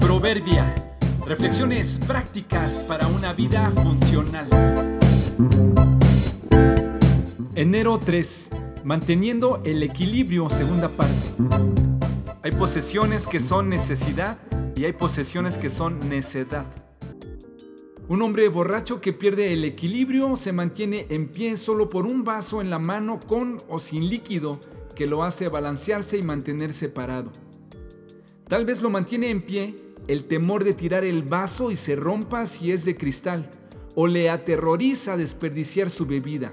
Proverbia. Reflexiones prácticas para una vida funcional. Enero 3. Manteniendo el equilibrio, segunda parte. Hay posesiones que son necesidad y hay posesiones que son necedad. Un hombre borracho que pierde el equilibrio se mantiene en pie solo por un vaso en la mano con o sin líquido que lo hace balancearse y mantenerse parado. Tal vez lo mantiene en pie el temor de tirar el vaso y se rompa si es de cristal, o le aterroriza desperdiciar su bebida.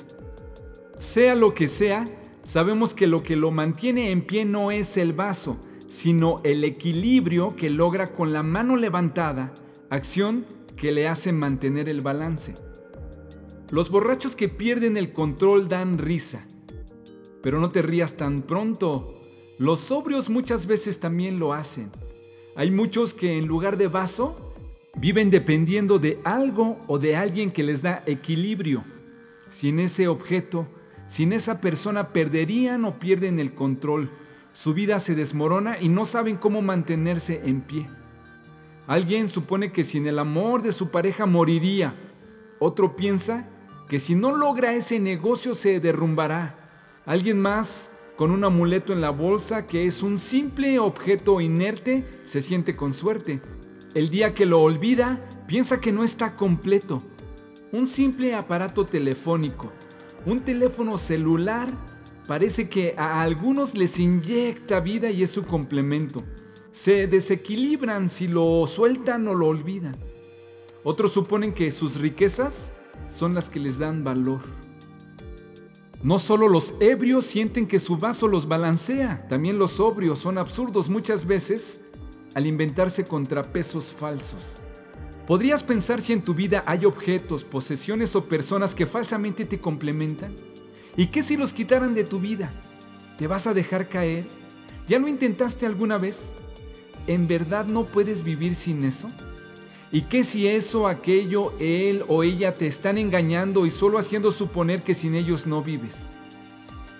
Sea lo que sea, sabemos que lo que lo mantiene en pie no es el vaso, sino el equilibrio que logra con la mano levantada, acción que le hace mantener el balance. Los borrachos que pierden el control dan risa, pero no te rías tan pronto. Los sobrios muchas veces también lo hacen. Hay muchos que en lugar de vaso viven dependiendo de algo o de alguien que les da equilibrio. Sin ese objeto, sin esa persona perderían o pierden el control. Su vida se desmorona y no saben cómo mantenerse en pie. Alguien supone que sin el amor de su pareja moriría. Otro piensa que si no logra ese negocio se derrumbará. Alguien más con un amuleto en la bolsa que es un simple objeto inerte, se siente con suerte. El día que lo olvida, piensa que no está completo. Un simple aparato telefónico, un teléfono celular, parece que a algunos les inyecta vida y es su complemento. Se desequilibran si lo sueltan o lo olvidan. Otros suponen que sus riquezas son las que les dan valor. No solo los ebrios sienten que su vaso los balancea, también los sobrios son absurdos muchas veces al inventarse contrapesos falsos. ¿Podrías pensar si en tu vida hay objetos, posesiones o personas que falsamente te complementan? ¿Y qué si los quitaran de tu vida? ¿Te vas a dejar caer? ¿Ya lo intentaste alguna vez? ¿En verdad no puedes vivir sin eso? ¿Y qué si eso, aquello, él o ella te están engañando y solo haciendo suponer que sin ellos no vives?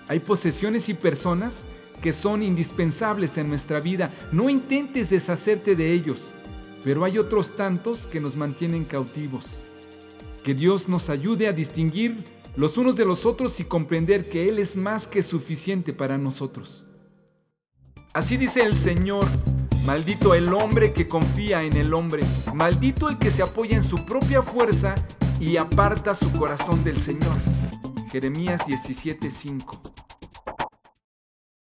Hay posesiones y personas que son indispensables en nuestra vida. No intentes deshacerte de ellos, pero hay otros tantos que nos mantienen cautivos. Que Dios nos ayude a distinguir los unos de los otros y comprender que Él es más que suficiente para nosotros. Así dice el Señor Maldito el hombre que confía en el hombre. Maldito el que se apoya en su propia fuerza y aparta su corazón del Señor. Jeremías 17:5